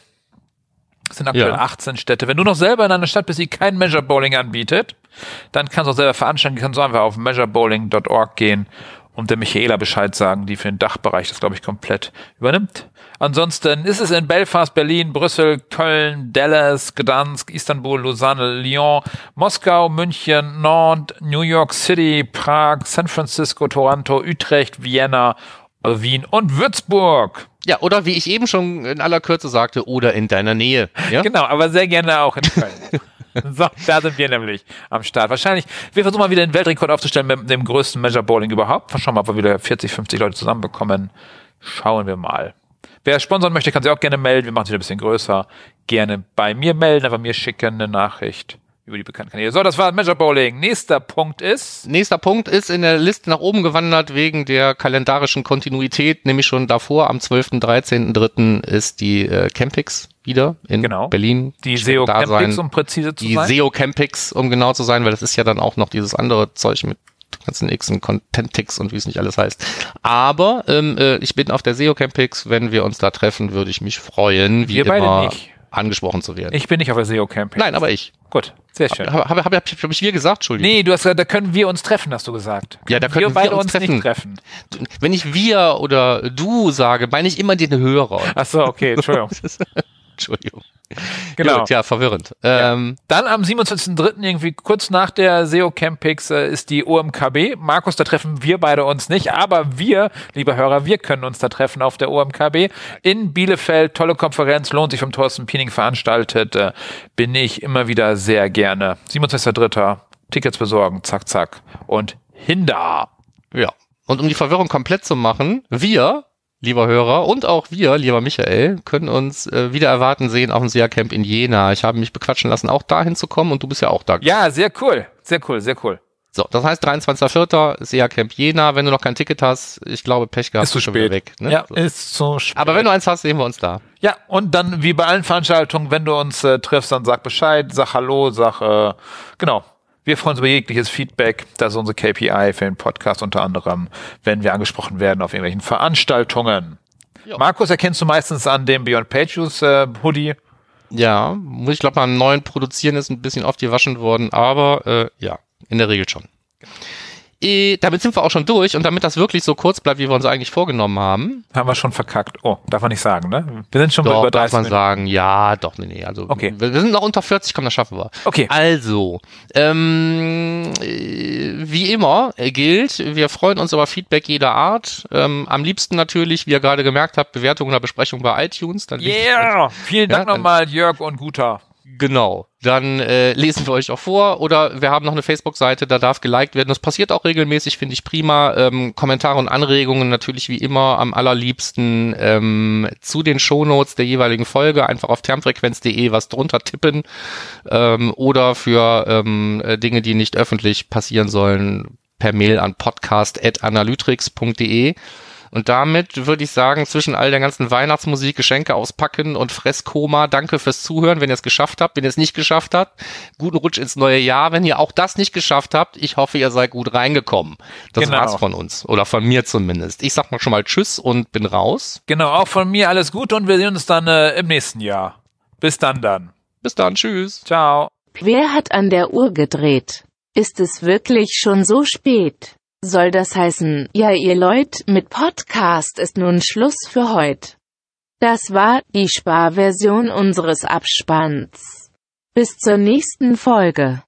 Es sind aktuell Ja. 18 Städte. Wenn du noch selber in einer Stadt bist, die kein Measure Bowling anbietet, dann kannst du auch selber veranstalten, kannst du einfach auf measurebowling.org gehen und der Michaela Bescheid sagen, die für den Dachbereich das, glaube ich, komplett übernimmt. Ansonsten ist es in Belfast, Berlin, Brüssel, Köln, Dallas, Gdansk, Istanbul, Lausanne, Lyon, Moskau, München, Nantes, New York City, Prag, San Francisco, Toronto, Utrecht, Vienna, Wien und Würzburg. Ja, oder wie ich eben schon in aller Kürze sagte, oder in deiner Nähe. Ja? Genau, aber sehr gerne auch in Köln. So, da sind wir nämlich am Start. Wahrscheinlich, wir versuchen mal wieder den Weltrekord aufzustellen mit dem größten Measure Bowling überhaupt. Schauen wir mal, ob wir wieder 40, 50 Leute zusammenbekommen. Schauen wir mal. Wer sponsern möchte, kann sich auch gerne melden. Wir machen es wieder ein bisschen größer. Gerne bei mir melden, einfach mir schicken eine Nachricht über die bekannten Kanäle. So, das war Measure Bowling. Nächster Punkt ist. Nächster Punkt ist in der Liste nach oben gewandert wegen der kalendarischen Kontinuität, nämlich schon davor am 12., 13.3. ist die äh, Campix wieder in Genau. Berlin. Die SEO Campix, sein. um präzise zu Die sein. SEO Campix, um genau zu sein, weil das ist ja dann auch noch dieses andere Zeug mit ganzen X und Contentix und wie es nicht alles heißt. Aber ähm, äh, ich bin auf der SEO Campix, wenn wir uns da treffen, würde ich mich freuen, wie Wir beide immer nicht. angesprochen zu werden. Ich bin nicht auf der SEO Camping. Nein, aber ich. Gut, sehr schön. Habe hab, hab, hab, hab ich wir gesagt, Entschuldigung. Nee, du hast gesagt, da können wir uns treffen, hast du gesagt. Ja, da wir können beide wir uns treffen. nicht treffen. Wenn ich wir oder du sage, meine ich immer den Hörer. Ach so, okay, Entschuldigung. Entschuldigung. Genau. Gut, ja, verwirrend. Ähm, Dann am 27.03. irgendwie kurz nach der SEO Campix äh, ist die OMKB. Markus, da treffen wir beide uns nicht, aber wir, liebe Hörer, wir können uns da treffen auf der OMKB in Bielefeld. Tolle Konferenz, lohnt sich vom Thorsten Piening veranstaltet. Äh, bin ich immer wieder sehr gerne. 27.03. Tickets besorgen, zack, zack. Und hinda. ja. Und um die Verwirrung komplett zu machen, wir, lieber Hörer, und auch wir, lieber Michael, können uns äh, wieder erwarten sehen auf dem SEA Camp in Jena. Ich habe mich bequatschen lassen, auch dahin zu kommen und du bist ja auch da. Ja, sehr cool. Sehr cool, sehr cool. So, das heißt 23.04. SEA Camp Jena. Wenn du noch kein Ticket hast, ich glaube, Pech gehabt, Ist zu schon wieder spät. weg. Ne? Ja, So. ist zu spät. Aber wenn du eins hast, sehen wir uns da. Ja, und dann wie bei allen Veranstaltungen, wenn du uns äh, triffst, dann sag Bescheid, sag Hallo, sag, äh, genau. Wir freuen uns über jegliches Feedback. Das ist unsere KPI für den Podcast unter anderem, wenn wir angesprochen werden auf irgendwelchen Veranstaltungen. Ja. Markus erkennst du meistens an dem Beyond Pages äh, Hoodie. Ja, muss ich glaube beim neuen Produzieren ist ein bisschen oft gewaschen worden, aber äh, ja, in der Regel schon. Äh, damit sind wir auch schon durch und damit das wirklich so kurz bleibt, wie wir uns eigentlich vorgenommen haben, Haben wir schon verkackt. Oh, darf man nicht sagen, ne? Wir sind schon bei doch, über darf 30 man Minuten. sagen, ja, doch, nee, nee, also Okay. wir, sind noch unter 40, komm, das schaffen wir. Okay. Also, ähm, äh, wie immer äh, gilt, wir freuen uns über Feedback jeder Art. Ähm, am liebsten natürlich, wie ihr gerade gemerkt habt, Bewertung oder Besprechung bei iTunes. Dann Yeah! Vielen Dank Ja, nochmal, Jörg und Guter. Genau. Dann äh, lesen wir euch auch vor oder wir haben noch eine Facebook-Seite, da darf geliked werden. Das passiert auch regelmäßig, finde ich prima. Ähm, Kommentare und Anregungen natürlich wie immer am allerliebsten ähm, zu den Shownotes der jeweiligen Folge. Einfach auf termfrequenz.de was drunter tippen ähm, oder für ähm, äh, Dinge, die nicht öffentlich passieren sollen, per Mail an podcast.analytrix.de. Und damit würde ich sagen, zwischen all der ganzen Weihnachtsmusik, Geschenke auspacken und Fresskoma, danke fürs Zuhören, wenn ihr es geschafft habt. Wenn ihr es nicht geschafft habt, guten Rutsch ins neue Jahr. Wenn ihr auch das nicht geschafft habt, ich hoffe, ihr seid gut reingekommen. Das Genau. war's von uns. Oder von mir zumindest. Ich sag mal schon mal Tschüss und bin raus. Genau, auch von mir alles Gute und wir sehen uns dann äh, im nächsten Jahr. Bis dann dann. Bis dann. Tschüss. Ciao. Wer hat an der Uhr gedreht? Ist es wirklich schon so spät? Soll das heißen, ja ihr Leut, mit Podcast ist nun Schluss für heute. Das war die Sparversion unseres Abspanns. Bis zur nächsten Folge.